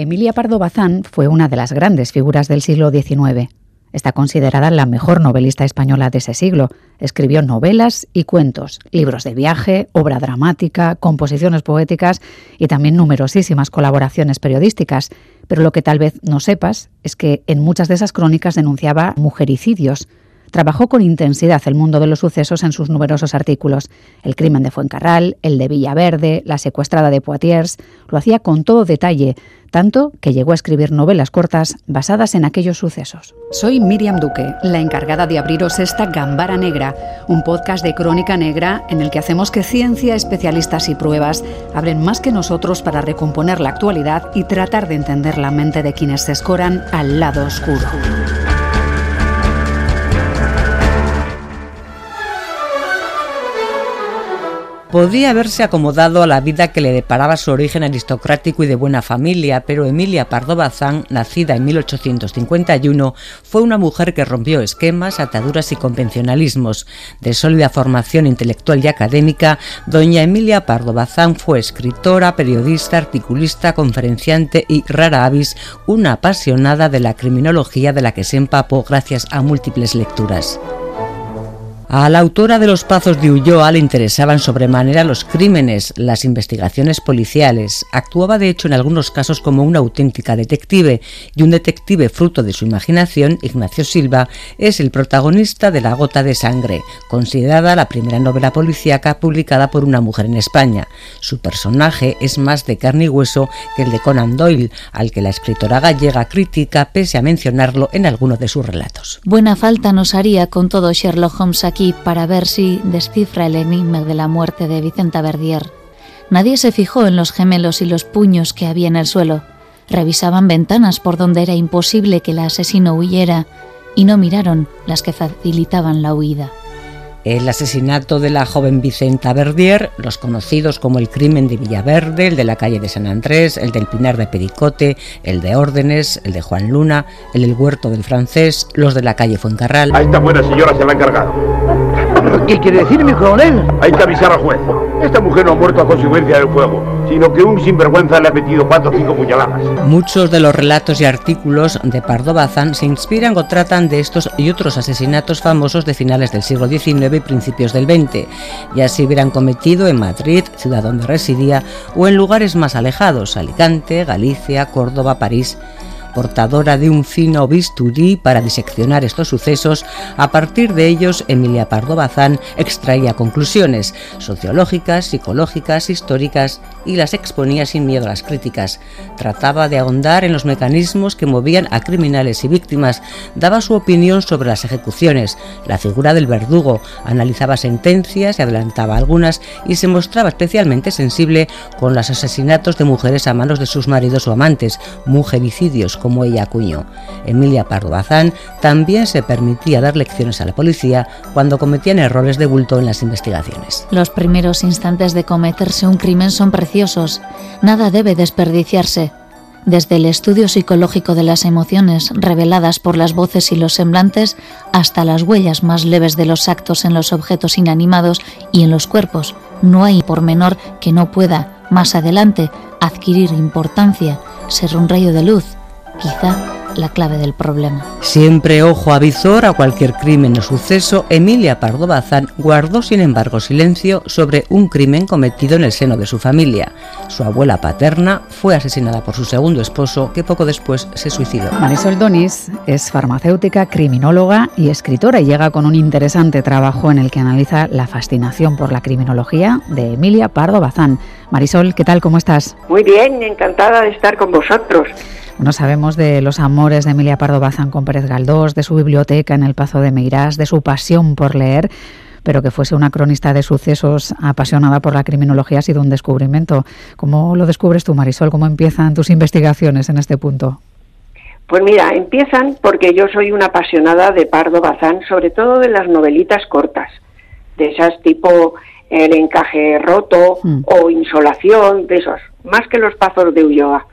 Emilia Pardo Bazán fue una de las grandes figuras del siglo XIX. Está considerada la mejor novelista española de ese siglo. Escribió novelas y cuentos, libros de viaje, obra dramática, composiciones poéticas y también numerosísimas colaboraciones periodísticas. Pero lo que tal vez no sepas es que en muchas de esas crónicas denunciaba mujericidios, Trabajó con intensidad el mundo de los sucesos en sus numerosos artículos. El crimen de Fuencarral, el de Villaverde, la secuestrada de Poitiers, lo hacía con todo detalle, tanto que llegó a escribir novelas cortas basadas en aquellos sucesos. Soy Miriam Duque, la encargada de abriros esta Gambara Negra, un podcast de crónica negra en el que hacemos que ciencia, especialistas y pruebas hablen más que nosotros para recomponer la actualidad y tratar de entender la mente de quienes se escoran al lado oscuro. Podía haberse acomodado a la vida que le deparaba su origen aristocrático y de buena familia, pero Emilia Pardo Bazán, nacida en 1851, fue una mujer que rompió esquemas, ataduras y convencionalismos. De sólida formación intelectual y académica, doña Emilia Pardo Bazán fue escritora, periodista, articulista, conferenciante y, rara avis, una apasionada de la criminología de la que se empapó gracias a múltiples lecturas. A la autora de Los Pazos de Ulloa le interesaban sobremanera los crímenes, las investigaciones policiales. Actuaba de hecho en algunos casos como una auténtica detective y un detective fruto de su imaginación, Ignacio Silva, es el protagonista de La Gota de Sangre, considerada la primera novela policíaca publicada por una mujer en España. Su personaje es más de carne y hueso que el de Conan Doyle, al que la escritora gallega critica pese a mencionarlo en alguno de sus relatos. Buena falta nos haría con todo Sherlock Holmes aquí para ver si descifra el enigma de la muerte de Vicenta Verdier. Nadie se fijó en los gemelos y los puños que había en el suelo. Revisaban ventanas por donde era imposible que el asesino huyera y no miraron las que facilitaban la huida el asesinato de la joven Vicenta Verdier, los conocidos como el crimen de Villaverde, el de la calle de San Andrés, el del Pinar de Pericote, el de Órdenes, el de Juan Luna, el del Huerto del Francés, los de la calle Fuencarral. A esta buena señora se la ha encargado. ¿Qué quiere decir, mi coronel? Hay que avisar al juez. Esta mujer no ha muerto a consecuencia del fuego, sino que un sinvergüenza le ha metido cuatro o cinco puñaladas. Muchos de los relatos y artículos de Pardo Bazán se inspiran o tratan de estos y otros asesinatos famosos de finales del siglo XIX y principios del XX, ya se hubieran cometido en Madrid, ciudad donde residía, o en lugares más alejados, Alicante, Galicia, Córdoba, París portadora de un fino bisturí para diseccionar estos sucesos, a partir de ellos Emilia Pardo Bazán extraía conclusiones sociológicas, psicológicas, históricas y las exponía sin miedo a las críticas. Trataba de ahondar en los mecanismos que movían a criminales y víctimas, daba su opinión sobre las ejecuciones, la figura del verdugo, analizaba sentencias y adelantaba algunas y se mostraba especialmente sensible con los asesinatos de mujeres a manos de sus maridos o amantes, mujericidios como ella acuñó. Emilia Pardo Bazán también se permitía dar lecciones a la policía cuando cometían errores de bulto en las investigaciones. Los primeros instantes de cometerse un crimen son preciosos. Nada debe desperdiciarse. Desde el estudio psicológico de las emociones reveladas por las voces y los semblantes hasta las huellas más leves de los actos en los objetos inanimados y en los cuerpos, no hay por menor que no pueda, más adelante, adquirir importancia, ser un rayo de luz, quizá la clave del problema. Siempre ojo avisor a cualquier crimen o suceso, Emilia Pardo Bazán guardó sin embargo silencio sobre un crimen cometido en el seno de su familia. Su abuela paterna fue asesinada por su segundo esposo, que poco después se suicidó. Marisol Donis es farmacéutica, criminóloga y escritora y llega con un interesante trabajo en el que analiza la fascinación por la criminología de Emilia Pardo Bazán. Marisol, ¿qué tal? ¿Cómo estás? Muy bien, encantada de estar con vosotros. No sabemos de los amores de Emilia Pardo Bazán con Pérez Galdós, de su biblioteca en el Pazo de Meirás, de su pasión por leer, pero que fuese una cronista de sucesos apasionada por la criminología ha sido un descubrimiento. ¿Cómo lo descubres tú, Marisol? ¿Cómo empiezan tus investigaciones en este punto? Pues mira, empiezan porque yo soy una apasionada de Pardo Bazán, sobre todo de las novelitas cortas, de esas tipo El encaje roto hmm. o Insolación, de esos, más que los pazos de Ulloa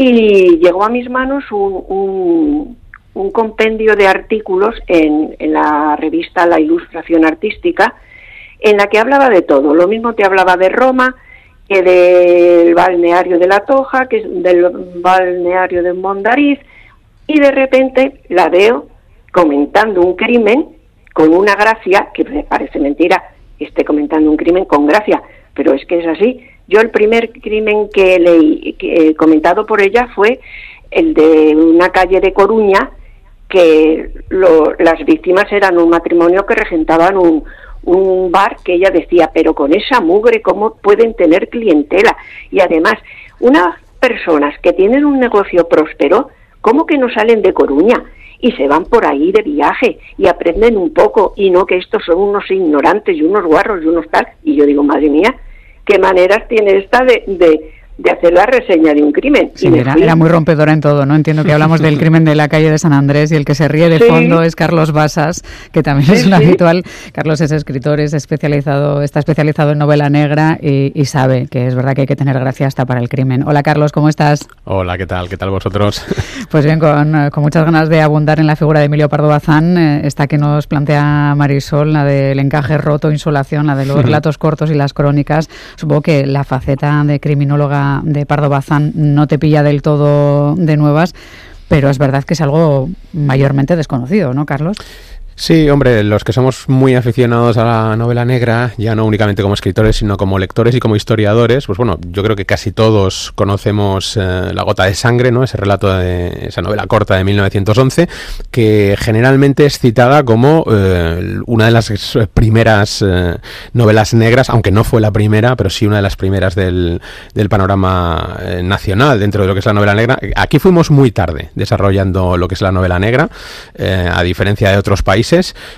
y llegó a mis manos un, un, compendio de artículos en, en, la revista La Ilustración Artística, en la que hablaba de todo. Lo mismo te hablaba de Roma que del balneario de La Toja, que del balneario de Mondariz, y de repente la veo comentando un crimen con una gracia, que me parece mentira, esté comentando un crimen con gracia, pero es que es así. Yo el primer crimen que leí, que, comentado por ella fue el de una calle de Coruña, que las víctimas eran un matrimonio que regentaban un, un bar que ella decía, pero con esa mugre, ¿cómo pueden tener clientela? Y además, unas personas que tienen un negocio próspero, ¿cómo que no salen de Coruña? y se van por ahí de viaje y aprenden un poco y no que estos son unos ignorantes y unos guarros y unos tal. Y yo digo, madre mía, qué maneras tiene esta de, de, de hacer la reseña de un crimen. Sí, era, muy rompedora en todo, ¿no? Entiendo que hablamos del crimen de la calle de San Andrés y el que se ríe de fondo es Carlos Basas, que también es un habitual. Carlos es escritor, es especializado, está especializado en novela negra y, sabe que es verdad que hay que tener gracia hasta para el crimen. Hola Carlos, ¿cómo estás? Hola, ¿qué tal? ¿Qué tal vosotros? Pues bien, con, muchas ganas de abundar en la figura de Emilio Pardo Bazán, eh, esta que nos plantea Marisol, la del encaje roto, insolación, la de los relatos cortos y las crónicas. Supongo que la faceta de criminóloga de Pardo Bazán no te pilla del todo de nuevas, pero es verdad que es algo mayormente desconocido, ¿no, Carlos? Sí, hombre, los que somos muy aficionados a la novela negra, ya no únicamente como escritores, sino como lectores y como historiadores, pues bueno, yo creo que casi todos conocemos eh, La gota de sangre, ¿no? Ese relato de esa novela corta de 1911, que generalmente es citada como eh, una de las primeras eh, novelas negras, aunque no fue la primera, pero sí una de las primeras del, del panorama nacional dentro de lo que es la novela negra. Aquí fuimos muy tarde desarrollando lo que es la novela negra, a diferencia de otros países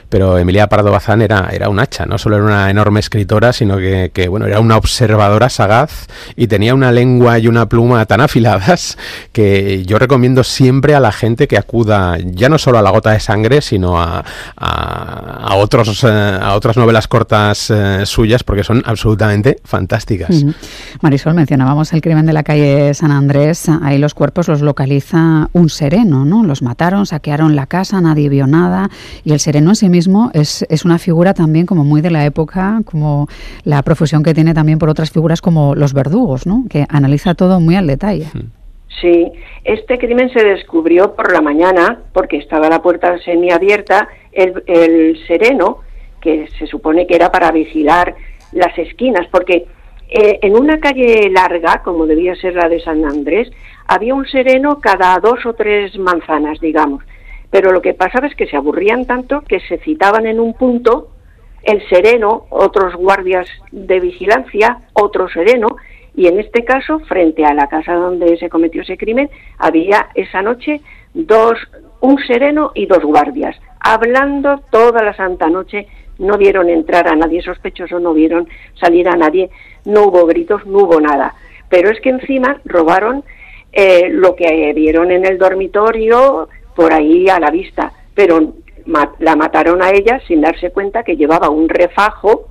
pero Emilia Pardo Bazán era, era un hacha, no solo era una enorme escritora, sino que, bueno, era una observadora sagaz y tenía una lengua y una pluma tan afiladas que yo recomiendo siempre a la gente que acuda ya no solo a La gota de sangre, sino a, a, otros, eh, a otras novelas cortas eh, suyas porque son absolutamente fantásticas. Marisol, mencionábamos el crimen de la calle San Andrés, ahí los cuerpos los localiza un sereno, ¿no? Los mataron, saquearon la casa, nadie vio nada y el sereno en sí mismo es, es una figura también como muy de la época, como la profusión que tiene también por otras figuras como los verdugos, ¿no? que analiza todo muy al detalle. Sí, este crimen se descubrió por la mañana porque estaba la puerta semiabierta, el, el sereno, que se supone que era para vigilar las esquinas, porque eh, en una calle larga, como debía ser la de San Andrés, había un sereno cada dos o tres manzanas, digamos. Pero lo que pasaba es que se aburrían tanto que se citaban en un punto el sereno, otros guardias de vigilancia, otro sereno, y en este caso, frente a la casa donde se cometió ese crimen, había esa noche dos, un sereno y dos guardias, hablando toda la santa noche, no vieron entrar a nadie sospechoso, no vieron salir a nadie, no hubo gritos, no hubo nada. Pero es que encima robaron eh, lo que vieron en el dormitorio, por ahí a la vista, pero la mataron a ella sin darse cuenta que llevaba un refajo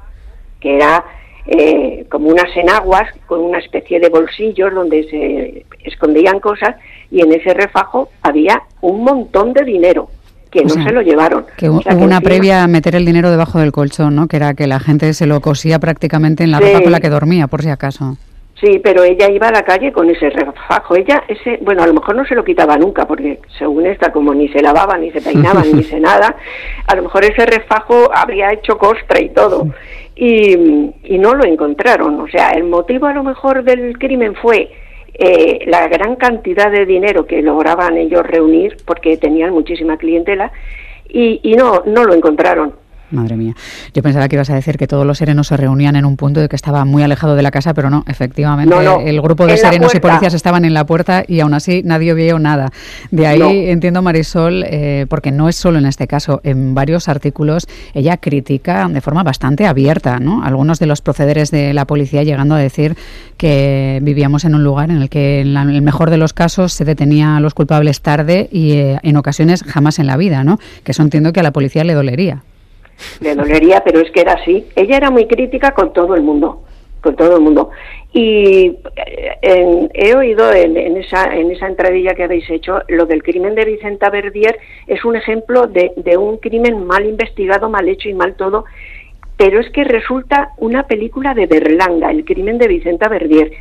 que era eh, como unas enaguas con una especie de bolsillos donde se escondían cosas y en ese refajo había un montón de dinero que no se lo llevaron. Que hubo una previa a meter el dinero debajo del colchón, ¿no? Que era que la gente se lo cosía prácticamente en la ropa con la que dormía, por si acaso. Sí, pero ella iba a la calle con ese refajo. Ella, ese, bueno, a lo mejor no se lo quitaba nunca, porque según esta, como ni se lavaba, ni se peinaba, ni se nada, a lo mejor ese refajo habría hecho costra y todo. Y, y no lo encontraron. O sea, el motivo a lo mejor del crimen fue eh, la gran cantidad de dinero que lograban ellos reunir, porque tenían muchísima clientela, y, y no, no lo encontraron. Madre mía. Yo pensaba que ibas a decir que todos los serenos se reunían en un punto de que estaba muy alejado de la casa, pero no, efectivamente el grupo de serenos y policías estaban en la puerta y aún así nadie vio nada. De ahí entiendo Marisol, eh, porque no es solo en este caso, en varios artículos ella critica de forma bastante abierta ¿no? algunos de los procederes de la policía, llegando a decir que vivíamos en un lugar en el que en, el mejor de los casos se detenía a los culpables tarde y eh, en ocasiones jamás en la vida, ¿no? que eso entiendo que a la policía le dolería le dolería, pero es que era así. Ella era muy crítica con todo el mundo, con todo el mundo. Y eh, he oído en, esa, en esa entradilla que habéis hecho, lo del crimen de Vicenta Verdier es un ejemplo de, de un crimen mal investigado, mal hecho y mal todo, pero es que resulta una película de Berlanga, el crimen de Vicenta Verdier,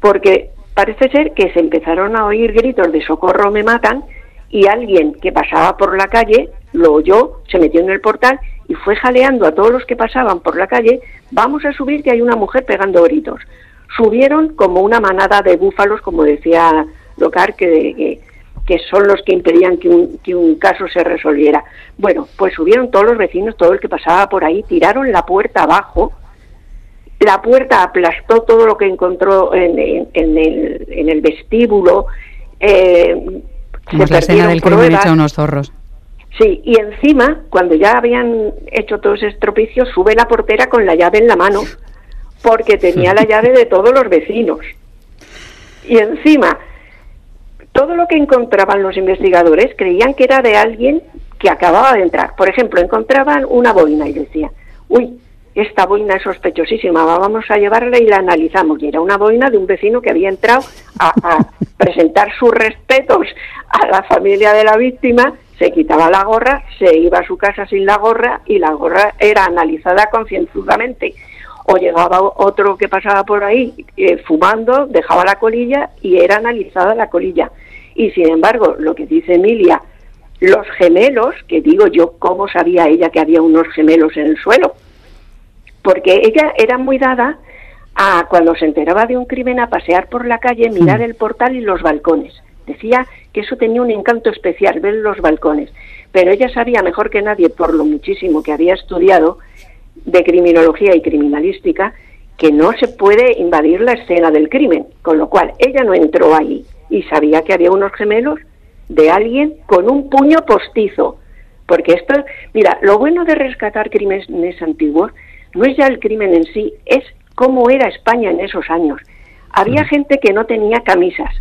porque parece ser que se empezaron a oír gritos de socorro me matan y alguien que pasaba por la calle lo oyó, se metió en el portal y fue jaleando a todos los que pasaban por la calle, vamos a subir que hay una mujer pegando gritos. Subieron como una manada de búfalos, como decía Locar, que, que, son los que impedían que un, que un caso se resolviera. Bueno, pues subieron todos los vecinos, todo el que pasaba por ahí, tiraron la puerta abajo, la puerta aplastó todo lo que encontró en, el, en el, vestíbulo. Eh, como la escena del crimen hecha unos zorros. Sí, y encima, cuando ya habían hecho todo ese estropicio, sube la portera con la llave en la mano, porque tenía la llave de todos los vecinos. Y encima, todo lo que encontraban los investigadores creían que era de alguien que acababa de entrar. Por ejemplo, encontraban una boina y decían, uy, esta boina es sospechosísima, vamos a llevarla y la analizamos. Y era una boina de un vecino que había entrado a, presentar sus respetos a la familia de la víctima, se quitaba la gorra, se iba a su casa sin la gorra y la gorra era analizada concienzudamente. O llegaba otro que pasaba por ahí eh, fumando, dejaba la colilla y era analizada la colilla. Y sin embargo, lo que dice Emilia, los gemelos, que digo yo, ¿cómo sabía ella que había unos gemelos en el suelo? porque ella era muy dada a cuando se enteraba de un crimen a pasear por la calle, mirar el portal y los balcones. Decía que eso tenía un encanto especial, ver los balcones. Pero ella sabía mejor que nadie, por lo muchísimo que había estudiado de criminología y criminalística, que no se puede invadir la escena del crimen. Con lo cual, ella no entró ahí y sabía que había unos gemelos de alguien con un puño postizo. Porque esto, mira, lo bueno de rescatar crímenes antiguos no es ya el crimen en sí, es cómo era España en esos años. Había gente que no tenía camisas.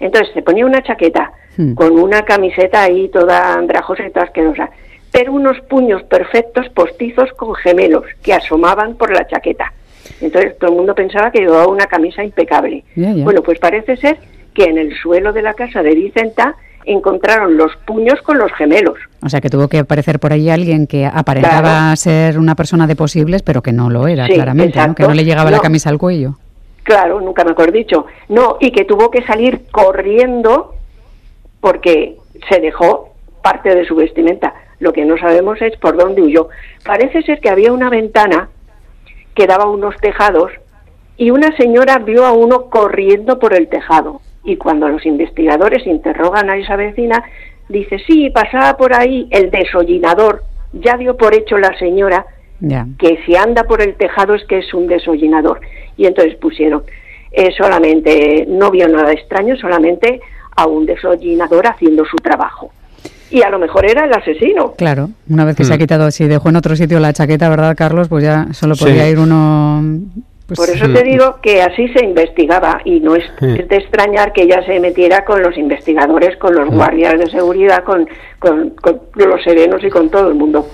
Entonces se ponía una chaqueta con una camiseta ahí toda andrajosa y toda asquerosa, pero unos puños perfectos postizos con gemelos que asomaban por la chaqueta. Entonces todo el mundo pensaba que llevaba una camisa impecable. Bueno, pues parece ser que en el suelo de la casa de Vicenta encontraron los puños con los gemelos. O sea que tuvo que aparecer por ahí alguien que aparentaba ser una persona de posibles, pero que no lo era, claramente, que no le llegaba la camisa al cuello. Claro, nunca mejor dicho. No, y que tuvo que salir corriendo porque se dejó parte de su vestimenta. Lo que no sabemos es por dónde huyó. Parece ser que había una ventana que daba unos tejados y una señora vio a uno corriendo por el tejado y cuando los investigadores interrogan a esa vecina, dice, sí, pasaba por ahí el desollinador, ya dio por hecho la señora que si anda por el tejado es que es un desollinador. Y entonces pusieron, eh, solamente, no vio nada extraño, solamente a un desollinador haciendo su trabajo. Y a lo mejor era el asesino. Claro, una vez que se ha mm. quitado, si dejó en otro sitio la chaqueta, ¿verdad, Carlos? Pues ya solo podía ir uno pues Por eso te digo que así se investigaba y no es, de extrañar que ella se metiera con los investigadores, con los guardias de seguridad, con, con, los serenos y con todo el mundo.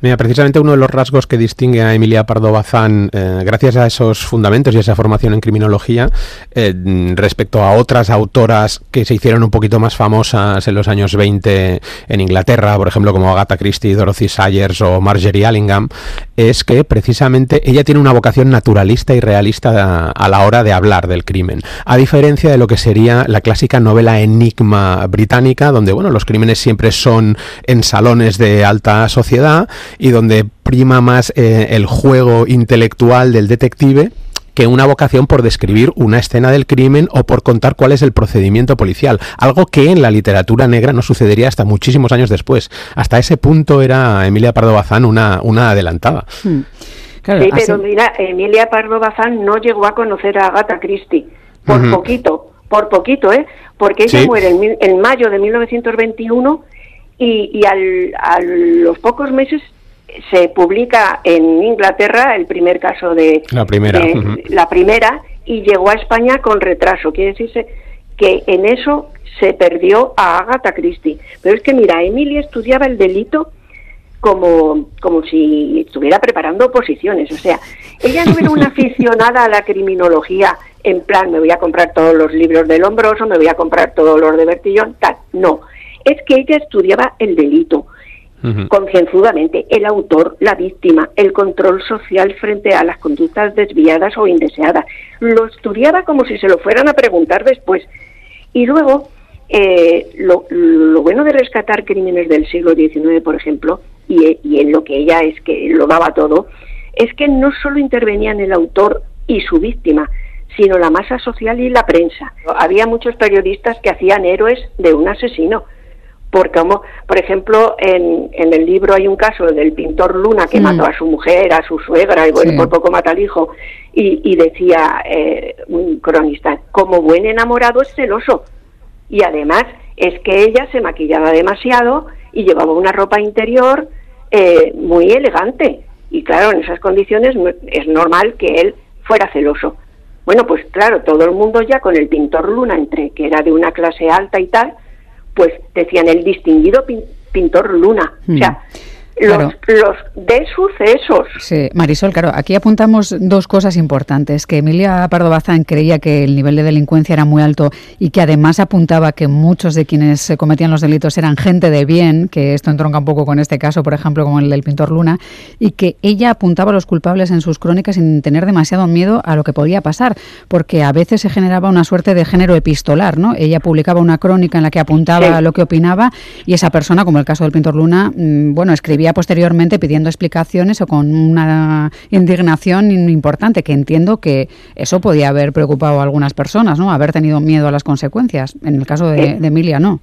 Mira, precisamente uno de los rasgos que distingue a Emilia Pardo Bazán, eh, gracias a esos fundamentos y esa formación en criminología, eh, respecto a otras autoras que se hicieron un poquito más famosas en los años 20 en Inglaterra, por ejemplo, como Agatha Christie, Dorothy Sayers o Marjorie Allingham, es que precisamente ella tiene una vocación naturalista y realista a, la hora de hablar del crimen, a diferencia de lo que sería la clásica novela enigma británica, donde bueno, los crímenes siempre son en salones de alta sociedad y donde prima más eh, el juego intelectual del detective que una vocación por describir una escena del crimen o por contar cuál es el procedimiento policial, algo que en la literatura negra no sucedería hasta muchísimos años después. Hasta ese punto era Emilia Pardo Bazán una, una adelantada. Hmm sí, pero mira, Emilia Pardo Bazán no llegó a conocer a Agatha Christie, por poquito, por poquito, ¿eh? Porque ella muere en, mayo de 1921 y, y al, a los pocos meses se publica en Inglaterra el primer caso de la primera, la primera y llegó a España con retraso. Quiere decirse que en eso se perdió a Agatha Christie. Pero es que mira, Emilia estudiaba el delito como, como si estuviera preparando oposiciones. O sea, ella no era una aficionada a la criminología en plan, me voy a comprar todos los libros de Lombroso, me voy a comprar todos los de Bertillón, tal. No, es que ella estudiaba el delito. concienzudamente, el autor, la víctima, el control social frente a las conductas desviadas o indeseadas. Lo estudiaba como si se lo fueran a preguntar después. Y luego, eh, lo, bueno de rescatar crímenes del siglo XIX, por ejemplo, y, y en lo que ella es que lo daba todo, es que no solo intervenían el autor y su víctima, sino la masa social y la prensa. Había muchos periodistas que hacían héroes de un asesino. Porque, como, por ejemplo, en, el libro hay un caso del pintor Luna que mm. mató a su mujer, a su suegra, y bueno, por poco mata al hijo, y, decía eh, un cronista, como buen enamorado es celoso. Y además es que ella se maquillaba demasiado y llevaba una ropa interior eh, muy elegante. Y claro, en esas condiciones es normal que él fuera celoso. Bueno, pues claro, todo el mundo ya con el pintor Luna, entre que era de una clase alta y tal, pues decían el distinguido pintor Luna. O sea, los, los de sucesos. Sí, Marisol, claro, aquí apuntamos dos cosas importantes, que Emilia Pardo Bazán creía que el nivel de delincuencia era muy alto y que además apuntaba que muchos de quienes cometían los delitos eran gente de bien, que esto entronca un poco con este caso, por ejemplo, como el del pintor Luna, y que ella apuntaba a los culpables en sus crónicas sin tener demasiado miedo a lo que podía pasar, porque a veces se generaba una suerte de género epistolar, ¿no? Ella publicaba una crónica en la que apuntaba lo que opinaba y esa persona, como el caso del pintor Luna, mm, bueno, escribía posteriormente pidiendo explicaciones o con una indignación importante, que entiendo que eso podía haber preocupado a algunas personas, ¿no? Haber tenido miedo a las consecuencias. En el caso de, eh, Emilia, no.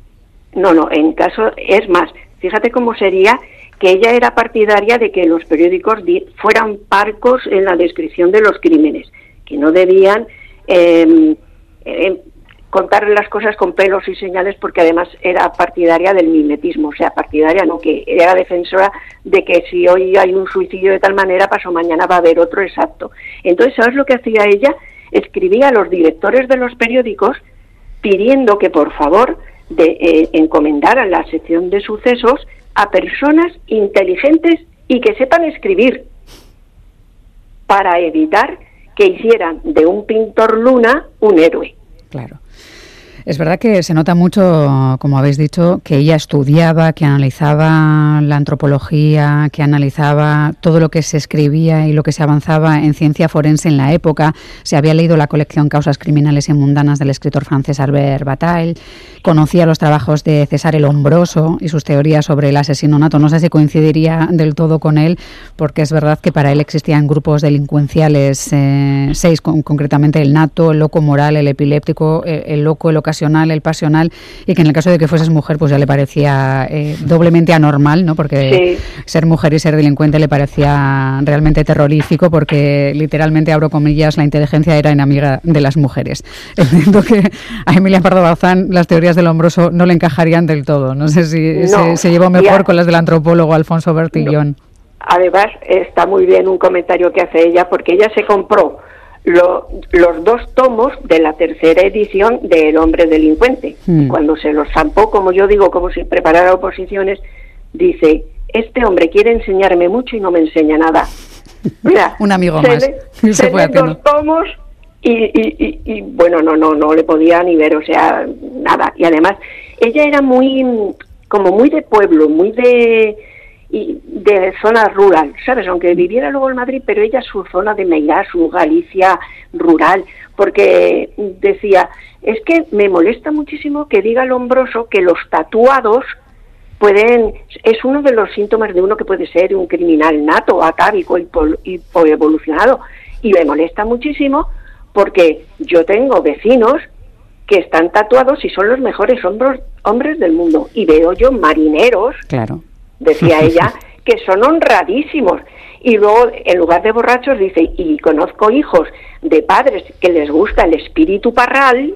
No, no, en caso es más. Fíjate cómo sería que ella era partidaria de que los periódicos fueran parcos en la descripción de los crímenes, que no debían eh, contarle las cosas con pelos y señales porque además era partidaria del mimetismo, o sea, partidaria no, que era defensora de que si hoy hay un suicidio de tal manera, pasó mañana va a haber otro exacto. Entonces, ¿sabes lo que hacía ella? Escribía a los directores de los periódicos pidiendo que por favor de, eh, encomendaran la sección de sucesos a personas inteligentes y que sepan escribir para evitar que hicieran de un pintor luna un héroe. Claro. Es verdad que se nota mucho, como habéis dicho, que ella estudiaba, que analizaba la antropología, que analizaba todo lo que se escribía y lo que se avanzaba en ciencia forense en la época. Se había leído la colección Causas criminales y mundanas del escritor francés Albert Bataille, conocía los trabajos de César el Hombroso y sus teorías sobre el asesinato. No sé si coincidiría del todo con él, porque es verdad que para él existían grupos delincuenciales, eh, seis concretamente, el nato, el loco moral, el epiléptico, el, el loco, el el pasional, y que en el caso de que fueses mujer, pues ya le parecía eh, doblemente anormal, ¿no? Porque ser mujer y ser delincuente le parecía realmente terrorífico, porque literalmente, abro comillas, la inteligencia era enemiga de las mujeres. Entiendo que a Emilia Pardo Bazán las teorías del hombroso no le encajarían del todo. No sé si se, llevó mejor con las del antropólogo Alfonso Bertillón. Además, está muy bien un comentario que hace ella, porque ella se compró los dos tomos de la tercera edición de El hombre delincuente. Hmm. Cuando se los zampó, como yo digo, como si preparara oposiciones, dice, este hombre quiere enseñarme mucho y no me enseña nada. Mira, un amigo más. se, dos tomos y, y, bueno, no, no, no le podía ni ver, o sea, nada. Y además, ella era muy, como muy de pueblo, muy de y de zona rural, ¿sabes? Aunque viviera luego en Madrid, pero ella su zona de Meirás, su Galicia rural, porque decía, es que me molesta muchísimo que diga Lombroso que los tatuados pueden, es uno de los síntomas de uno que puede ser un criminal nato, atávico evolucionado, y me molesta muchísimo porque yo tengo vecinos que están tatuados y son los mejores hombres, hombres del mundo, y veo yo marineros claro decía ella, que son honradísimos. Y luego, en lugar de borrachos, dice, y conozco hijos de padres que les gusta el espíritu parral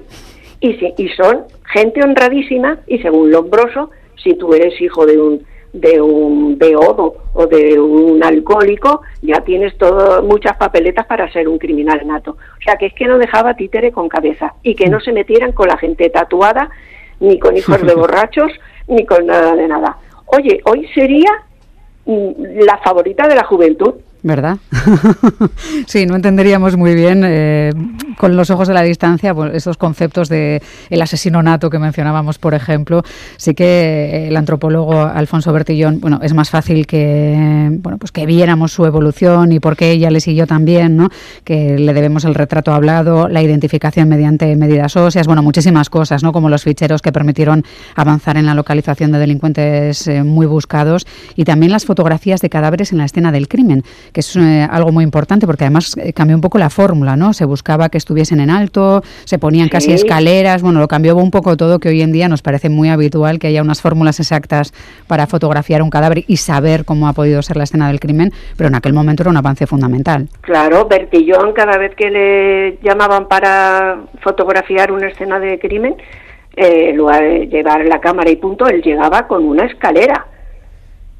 y, y son gente honradísima y según Lombroso, si tú eres hijo de un de un beodo o de un alcohólico, ya tienes todo, muchas papeletas para ser un criminal nato. O sea, que es que no dejaba títere con cabeza y que no se metieran con la gente tatuada, ni con hijos de borrachos, ni con nada de nada oye, hoy sería mm, la favorita de la juventud. ¿Verdad? sí, no entenderíamos muy bien eh, con los ojos de la distancia pues, esos conceptos de el asesino nato que mencionábamos, por ejemplo. Sí que el antropólogo Alfonso Bertillón, bueno, es más fácil que bueno, pues que viéramos su evolución y por qué ella le siguió también, ¿no? Que le debemos el retrato hablado, la identificación mediante medidas óseas, bueno, muchísimas cosas, ¿no? Como los ficheros que permitieron avanzar en la localización de delincuentes eh, muy buscados y también las fotografías de cadáveres en la escena del crimen que es eh, algo muy importante porque además eh, cambió un poco la fórmula, ¿no? Se buscaba que estuviesen en alto, se ponían casi escaleras, bueno, lo cambió un poco todo que hoy en día nos parece muy habitual que haya unas fórmulas exactas para fotografiar un cadáver y saber cómo ha podido ser la escena del crimen, pero en aquel momento era un avance fundamental. Claro, Bertillón cada vez que le llamaban para fotografiar una escena de crimen, eh, lugar de llevar la cámara y punto, él llegaba con una escalera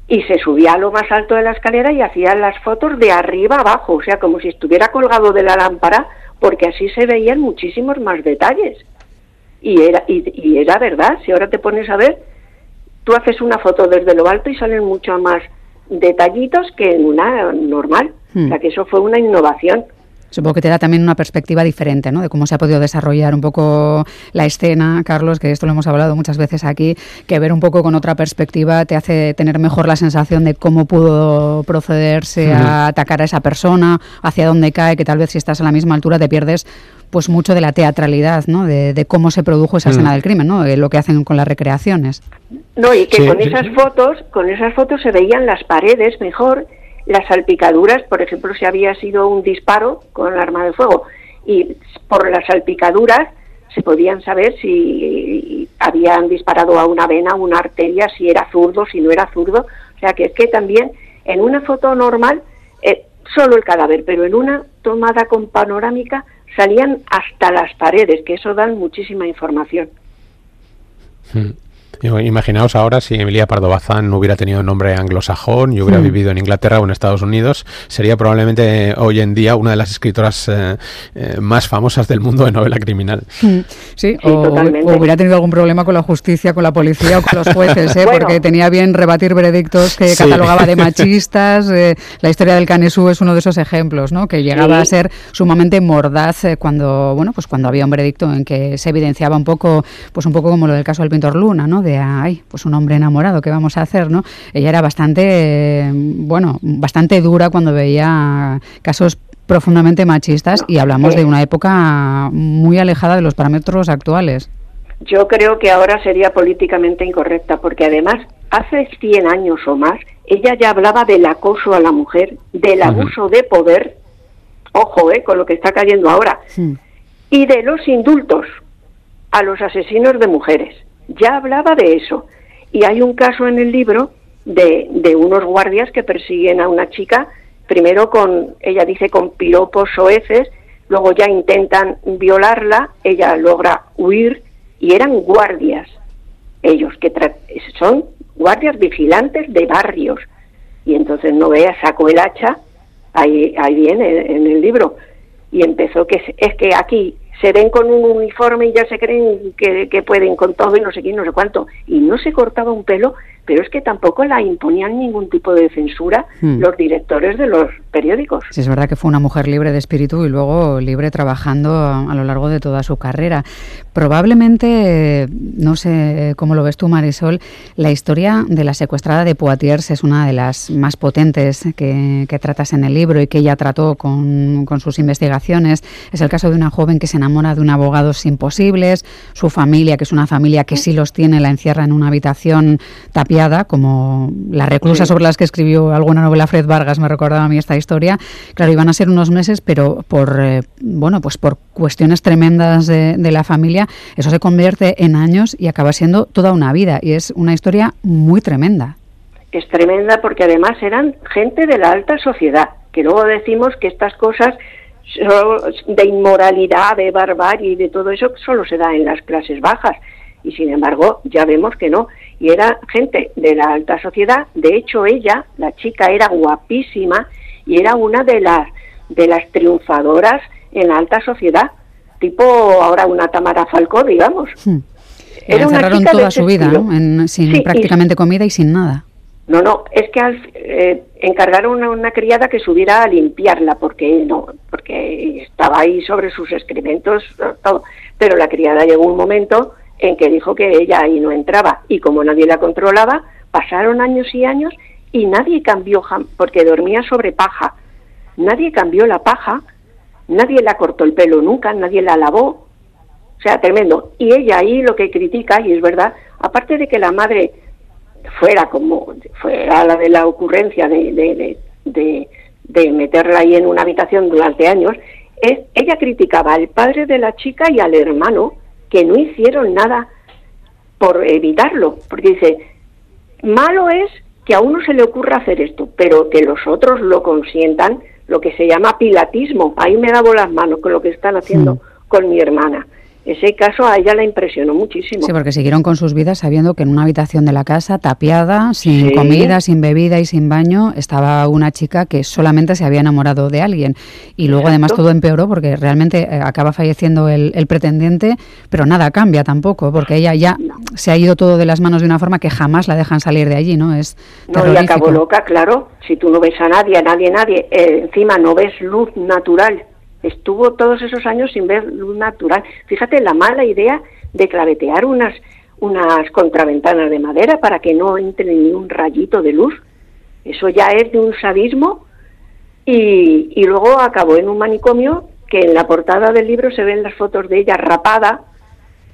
y se subía a lo más alto de la escalera y hacía las fotos de arriba abajo, o sea, como si estuviera colgado de la lámpara, porque así se veían muchísimos más detalles. Y era, y, era verdad, si ahora te pones a ver, tú haces una foto desde lo alto y salen mucho más detallitos que en una normal. O sea, hmm. que eso fue una innovación. Supongo que te da también una perspectiva diferente, ¿no? De cómo se ha podido desarrollar un poco la escena, Carlos, que esto lo hemos hablado muchas veces aquí, que ver un poco con otra perspectiva te hace tener mejor la sensación de cómo pudo procederse a atacar a esa persona, hacia dónde cae, que tal vez si estás a la misma altura te pierdes pues mucho de la teatralidad, ¿no? De, cómo se produjo esa escena del crimen, ¿no? De lo que hacen con las recreaciones. No, y que con esas fotos, con esas fotos se veían las paredes mejor las salpicaduras, por ejemplo, si había sido un disparo con arma de fuego y por las salpicaduras se podían saber si habían disparado a una vena, una arteria, si era zurdo, si no era zurdo. O sea que es que también en una foto normal, eh, solo el cadáver, pero en una tomada con panorámica salían hasta las paredes, que eso dan muchísima información. Hmm. Imaginaos ahora si Emilia Pardo Bazán no hubiera tenido nombre anglosajón y hubiera mm. vivido en Inglaterra o en Estados Unidos, sería probablemente hoy en día una de las escritoras eh, eh, más famosas del mundo de novela criminal. Mm. Sí, o, hubiera tenido algún problema con la justicia, con la policía o con los jueces, ¿eh? porque tenía bien rebatir veredictos que catalogaba de machistas. la historia del Canesú es uno de esos ejemplos, ¿no? que llegaba a ser sumamente mordaz cuando, bueno, pues cuando había un veredicto en que se evidenciaba un poco, pues un poco como lo del caso del pintor Luna, ¿no? De, ay, pues un hombre enamorado, ¿qué vamos a hacer, no? Ella era bastante, bueno, bastante dura cuando veía casos profundamente machistas y hablamos de una época muy alejada de los parámetros actuales. Yo creo que ahora sería políticamente incorrecta, porque además hace 100 años o más ella ya hablaba del acoso a la mujer, del abuso de poder, ojo, eh, con lo que está cayendo ahora, y de los indultos a los asesinos de mujeres ya hablaba de eso. Y hay un caso en el libro de, de unos guardias que persiguen a una chica, primero con, ella dice, con piropos soeces, luego ya intentan violarla, ella logra huir y eran guardias, ellos que son guardias vigilantes de barrios. Y entonces no vea, sacó el hacha, ahí, ahí viene en el libro, y empezó que es que aquí se ven con un uniforme y ya se creen que, que, pueden con todo y no sé quién, no sé cuánto. Y no se cortaba un pelo pero es que tampoco la imponían ningún tipo de censura hmm. los directores de los periódicos. Sí, es verdad que fue una mujer libre de espíritu y luego libre trabajando a, lo largo de toda su carrera. Probablemente, no sé cómo lo ves tú, Marisol, la historia de la secuestrada de Poitiers es una de las más potentes que, tratas en el libro y que ella trató con, con sus investigaciones. Es el caso de una joven que se enamora de un abogado imposibles, su familia, que es una familia que sí los tiene, la encierra en una habitación tapiada como la reclusa sobre las que escribió alguna novela Fred Vargas, me recordaba a mí esta historia. Claro, iban a ser unos meses, pero por, eh, bueno, pues por cuestiones tremendas de, la familia, eso se convierte en años y acaba siendo toda una vida. Y es una historia muy tremenda. Es tremenda porque además eran gente de la alta sociedad, que luego decimos que estas cosas de inmoralidad, de barbarie y de todo eso solo se da en las clases bajas. Y sin embargo, ya vemos que no y era gente de la alta sociedad. De hecho, ella, la chica, era guapísima y era una de las de las triunfadoras en la alta sociedad, tipo ahora una Tamara Falcó, digamos. Hmm. Era una toda su vida, ¿no? sin prácticamente comida y sin nada. No, no, es que eh, encargaron a una criada que subiera a limpiarla porque no, porque estaba ahí sobre sus excrementos, todo. Pero la criada llegó un momento en que dijo que ella ahí no entraba y como nadie la controlaba, pasaron años y años y nadie cambió porque dormía sobre paja. Nadie cambió la paja, nadie la cortó el pelo nunca, nadie la lavó. O sea, tremendo. Y ella ahí lo que critica, y es verdad, aparte de que la madre fuera como fuera la de la ocurrencia de, de, meterla ahí en una habitación durante años, es, ella criticaba al padre de la chica y al hermano que no hicieron nada por evitarlo, porque dice, malo es que a uno se le ocurra hacer esto, pero que los otros lo consientan, lo que se llama pilatismo. Ahí me dado las manos con lo que están haciendo con mi hermana ese caso a ella la impresionó muchísimo. Sí, porque siguieron con sus vidas sabiendo que en una habitación de la casa, tapiada, sin comida, sin bebida y sin baño, estaba una chica que solamente se había enamorado de alguien. Y luego además todo empeoró porque realmente eh, acaba falleciendo el, pretendiente, pero nada cambia tampoco, porque ella ya se ha ido todo de las manos de una forma que jamás la dejan salir de allí, ¿no? Es no, y acabó loca, claro. Si tú no ves a nadie, a nadie, a nadie, eh, encima no ves luz natural estuvo todos esos años sin ver luz natural. Fíjate la mala idea de clavetear unas, unas contraventanas de madera para que no entre ni un rayito de luz. Eso ya es de un sadismo y, y luego acabó en un manicomio que en la portada del libro se ven las fotos de ella rapada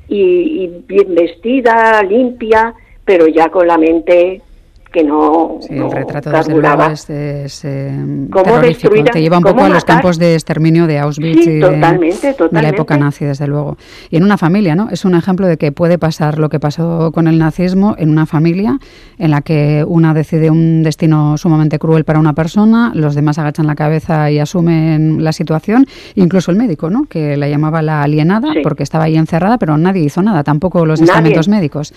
y, y bien vestida, limpia, pero ya con la mente que no. Sí, el retrato desde luego es, eh, terrorífico. Te lleva un poco a los campos de exterminio de Auschwitz y de, la época nazi, desde luego. Y en una familia, ¿no? Es un ejemplo de que puede pasar lo que pasó con el nazismo en una familia en la que una decide un destino sumamente cruel para una persona, los demás agachan la cabeza y asumen la situación, incluso el médico, ¿no? Que la llamaba la alienada porque estaba ahí encerrada, pero nadie hizo nada, tampoco los estamentos médicos.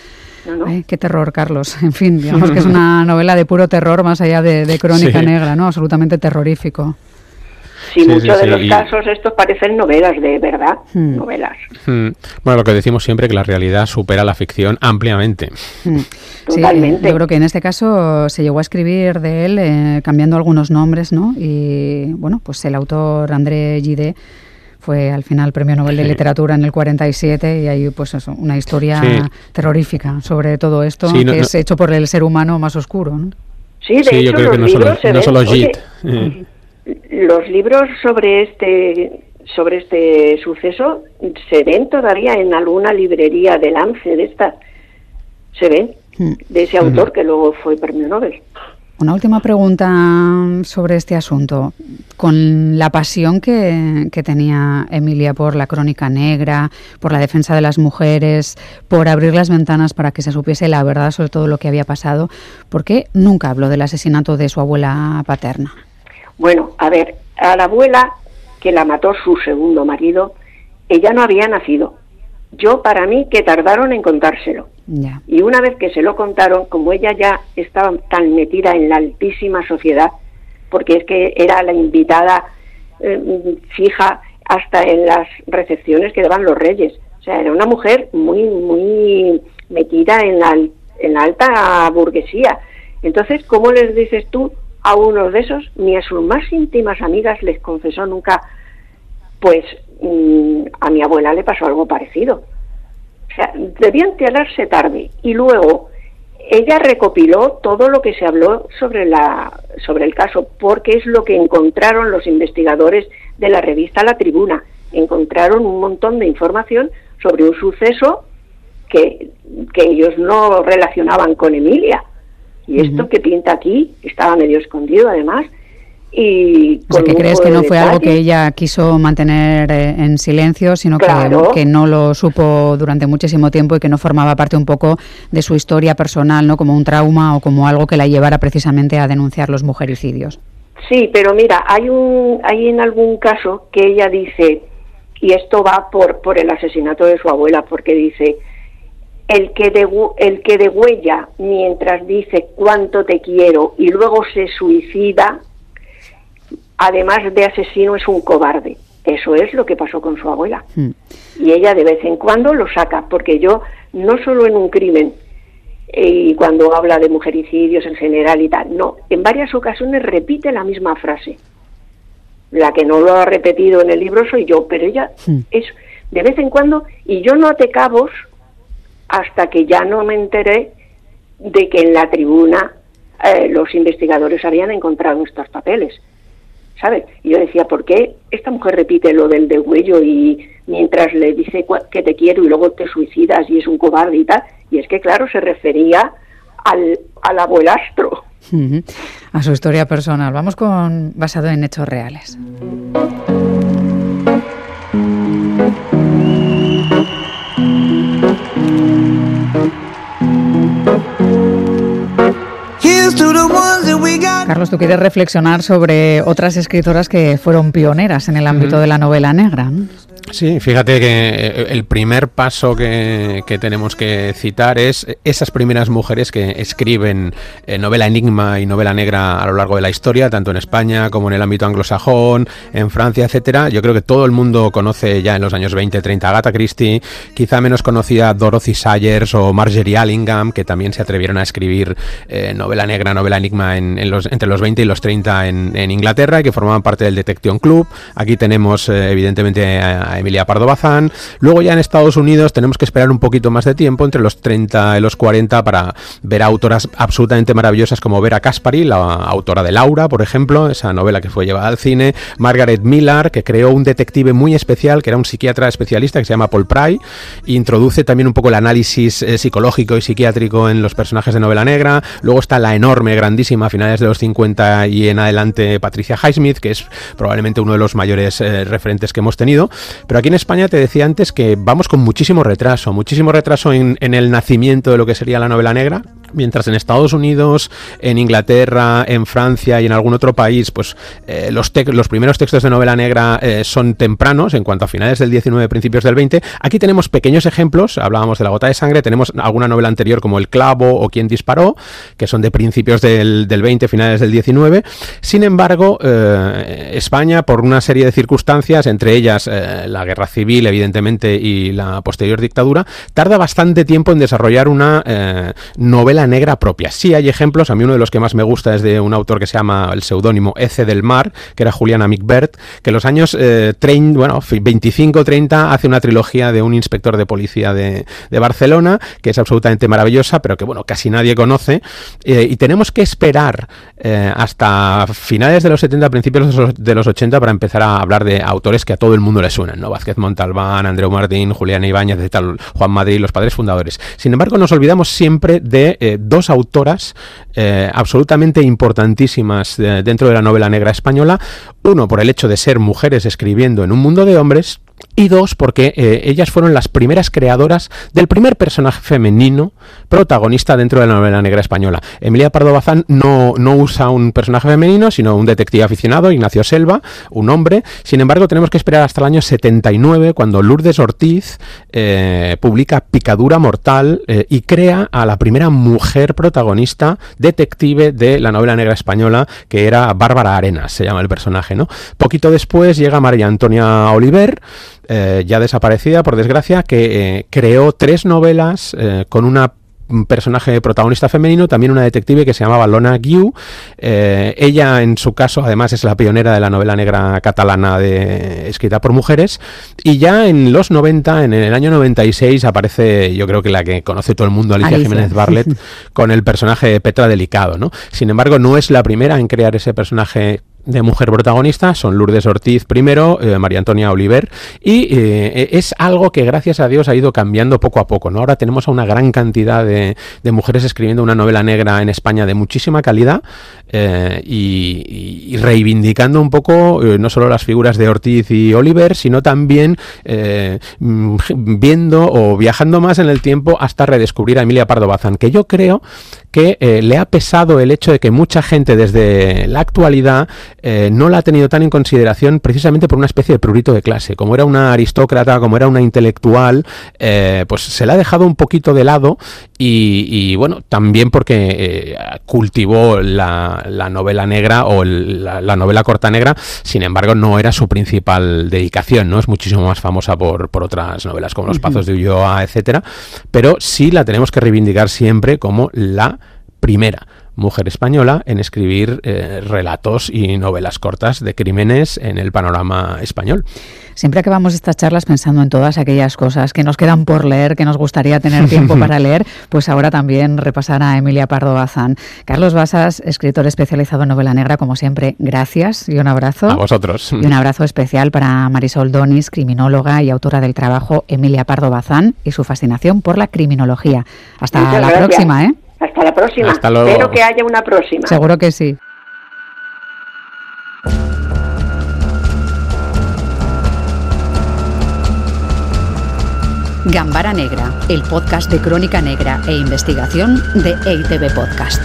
qué terror, Carlos. En fin, digamos que es una novela de puro terror más allá de, crónica negra, ¿no? Absolutamente terrorífico. Sí, muchos de los casos estos parecen novelas de verdad, hmm. novelas. Hmm. Bueno, lo que decimos siempre que la realidad supera la ficción ampliamente. Hmm. Totalmente. yo creo que en este caso se llegó a escribir de él eh, cambiando algunos nombres, ¿no? Y bueno, pues el autor André Gide fue al final premio Nobel de Literatura en el 47 y hay pues eso, una historia terrorífica sobre todo esto que es hecho por el ser humano más oscuro. Sí, de hecho, los libros no solo, Los libros sobre este sobre este suceso se ven todavía en alguna librería de Lance de estas. Se ven hmm. de ese autor que luego fue premio Nobel. Una última pregunta sobre este asunto. Con la pasión que, tenía Emilia por la crónica negra, por la defensa de las mujeres, por abrir las ventanas para que se supiese la verdad sobre todo lo que había pasado, ¿por qué nunca habló del asesinato de su abuela paterna? Bueno, a ver, a la abuela que la mató su segundo marido, ella no había nacido. Yo, para mí, que tardaron en contárselo. Y una vez que se lo contaron, como ella ya estaba tan metida en la altísima sociedad, porque es que era la invitada eh, fija hasta en las recepciones que daban los reyes. O sea, era una mujer muy, muy metida en la, en la alta burguesía. Entonces, ¿cómo les dices tú a uno de esos? Ni a sus más íntimas amigas les confesó nunca, pues a mi abuela le pasó algo parecido. Sea, debía enterarse tarde. Y luego ella recopiló todo lo que se habló sobre la sobre el caso porque es lo que encontraron los investigadores de la revista La Tribuna. Encontraron un montón de información sobre un suceso que, que ellos no relacionaban con Emilia. Y esto que pinta aquí estaba medio escondido además y o que crees que no fue algo que ella quiso mantener eh, en silencio, sino que, que, no lo supo durante muchísimo tiempo y que no formaba parte un poco de su historia personal, ¿no? Como un trauma o como algo que la llevara precisamente a denunciar los mujericidios. Sí, pero mira, hay un hay en algún caso que ella dice y esto va por por el asesinato de su abuela porque dice el que de, el que degüella mientras dice cuánto te quiero y luego se suicida además de asesino, es un cobarde. Eso es lo que pasó con su abuela. Hmm. Y ella de vez en cuando lo saca, porque yo, no solo en un crimen, y cuando habla de mujericidios en general y tal. No, en varias ocasiones repite la misma frase. La que no lo ha repetido en el libro soy yo, pero ella hmm. es de vez en cuando, y yo no te cabos hasta que ya no me enteré de que en la tribuna eh, los investigadores habían encontrado estos papeles. ¿Sabes? Y yo decía, ¿por qué esta mujer repite lo del degüello y mientras le dice que te quiero y luego te suicidas y es un cobarde y tal? Y es que, claro, se refería al, al abuelastro. A su historia personal. Vamos con basado en hechos reales. Carlos, tú quieres reflexionar sobre otras escritoras que fueron pioneras en el ámbito de la novela negra. Sí, fíjate que eh, el primer paso que, tenemos que citar es esas primeras mujeres que escriben eh, novela enigma y novela negra a lo largo de la historia, tanto en España como en el ámbito anglosajón, en Francia, etcétera. Yo creo que todo el mundo conoce ya en los años 20, 30 Agatha Christie, quizá menos conocida Dorothy Sayers o Marjorie Allingham, que también se atrevieron a escribir eh, novela negra, novela enigma en, los, entre los 20 y los 30 en, en, Inglaterra y que formaban parte del Detection Club. Aquí tenemos evidentemente a Emilia Pardo Bazán. Luego ya en Estados Unidos tenemos que esperar un poquito más de tiempo, entre los 30 y los 40, para ver autoras absolutamente maravillosas como Vera Caspari, la autora de Laura, por ejemplo, esa novela que fue llevada al cine, Margaret Miller, que creó un detective muy especial, que era un psiquiatra especialista que se llama Paul Pry, introduce también un poco el análisis eh, psicológico y psiquiátrico en los personajes de novela negra. Luego está la enorme, grandísima, a finales de los 50 y en adelante, Patricia Highsmith, que es probablemente uno de los mayores eh, referentes que hemos tenido. Pero aquí en España te decía antes que vamos con muchísimo retraso, muchísimo retraso en, en el nacimiento de lo que sería la novela negra. Mientras en Estados Unidos, en Inglaterra, en Francia y en algún otro país, pues eh, los, primeros textos de novela negra eh, son tempranos, en cuanto a finales del 19, principios del 20. Aquí tenemos pequeños ejemplos, hablábamos de la gota de sangre, tenemos alguna novela anterior como El clavo o Quién disparó, que son de principios del, del 20, finales del 19. Sin embargo, eh, España, por una serie de circunstancias, entre ellas la guerra civil, evidentemente, y la posterior dictadura, tarda bastante tiempo en desarrollar una novela negra propia. Sí hay ejemplos, a mí uno de los que más me gusta es de un autor que se llama el seudónimo Ece del Mar, que era Juliana Micbert, que en los años 30, eh, bueno, 25-30 hace una trilogía de un inspector de policía de, Barcelona, que es absolutamente maravillosa, pero que bueno, casi nadie conoce, eh, y tenemos que esperar eh, hasta finales de los 70, principios de los 80 para empezar a hablar de autores que a todo el mundo le suenan, ¿no? Vázquez Montalbán, Andreu Martín, Juliana Ibáñez, Juan Madrid, los padres fundadores. Sin embargo, nos olvidamos siempre de dos autoras eh, absolutamente importantísimas eh, dentro de la novela negra española. Uno, por el hecho de ser mujeres escribiendo en un mundo de hombres, y dos, porque eh, ellas fueron las primeras creadoras del primer personaje femenino protagonista dentro de la novela negra española. Emilia Pardo Bazán no, no usa un personaje femenino, sino un detective aficionado, Ignacio Selva, un hombre. Sin embargo, tenemos que esperar hasta el año 79, cuando Lourdes Ortiz eh, publica Picadura Mortal eh, y crea a la primera mujer protagonista detective de la novela negra española, que era Bárbara Arenas, se llama el personaje. ¿no? Poquito después llega María Antonia Oliver, eh, ya desaparecida por desgracia, que eh, creó tres novelas eh, con una personaje protagonista femenino, también una detective que se llamaba Lona Guiu. ella, en su caso, además es la pionera de la novela negra catalana de, escrita por mujeres. Y ya en los 90, en el año 96, aparece, yo creo que la que conoce todo el mundo, Alicia, Jiménez Barlet, con el personaje de Petra Delicado. ¿no? Sin embargo, no es la primera en crear ese personaje de mujer protagonista son Lourdes Ortiz primero, eh, María Antonia Oliver, y eh, es algo que gracias a Dios ha ido cambiando poco a poco. ¿no? Ahora tenemos a una gran cantidad de, mujeres escribiendo una novela negra en España de muchísima calidad eh, y, reivindicando un poco no solo las figuras de Ortiz y Oliver, sino también viendo o viajando más en el tiempo hasta redescubrir a Emilia Pardo Bazán, que yo creo que eh, le ha pesado el hecho de que mucha gente desde la actualidad eh, no la ha tenido tan en consideración precisamente por una especie de prurito de clase. Como era una aristócrata, como era una intelectual, eh, pues se la ha dejado un poquito de lado y, bueno, también porque cultivó la, novela negra o la, novela corta negra, sin embargo no era su principal dedicación, ¿no? Es muchísimo más famosa por, por otras novelas como Los Pazos de Ulloa, etcétera, pero sí la tenemos que reivindicar siempre como la primera mujer española en escribir eh, relatos y novelas cortas de crímenes en el panorama español. Siempre acabamos estas charlas pensando en todas aquellas cosas que nos quedan por leer, que nos gustaría tener tiempo para leer, pues ahora también repasar a Emilia Pardo Bazán. Carlos Basas, escritor especializado en novela negra, como siempre, gracias y un abrazo. A vosotros. Y un abrazo especial para Marisol Donis, criminóloga y autora del trabajo Emilia Pardo Bazán y su fascinación por la criminología. Hasta la próxima, ¿eh? Hasta la próxima. Espero que haya una próxima. Seguro que sí. Gambara Negra, el podcast de crónica negra e investigación de EITV Podcast.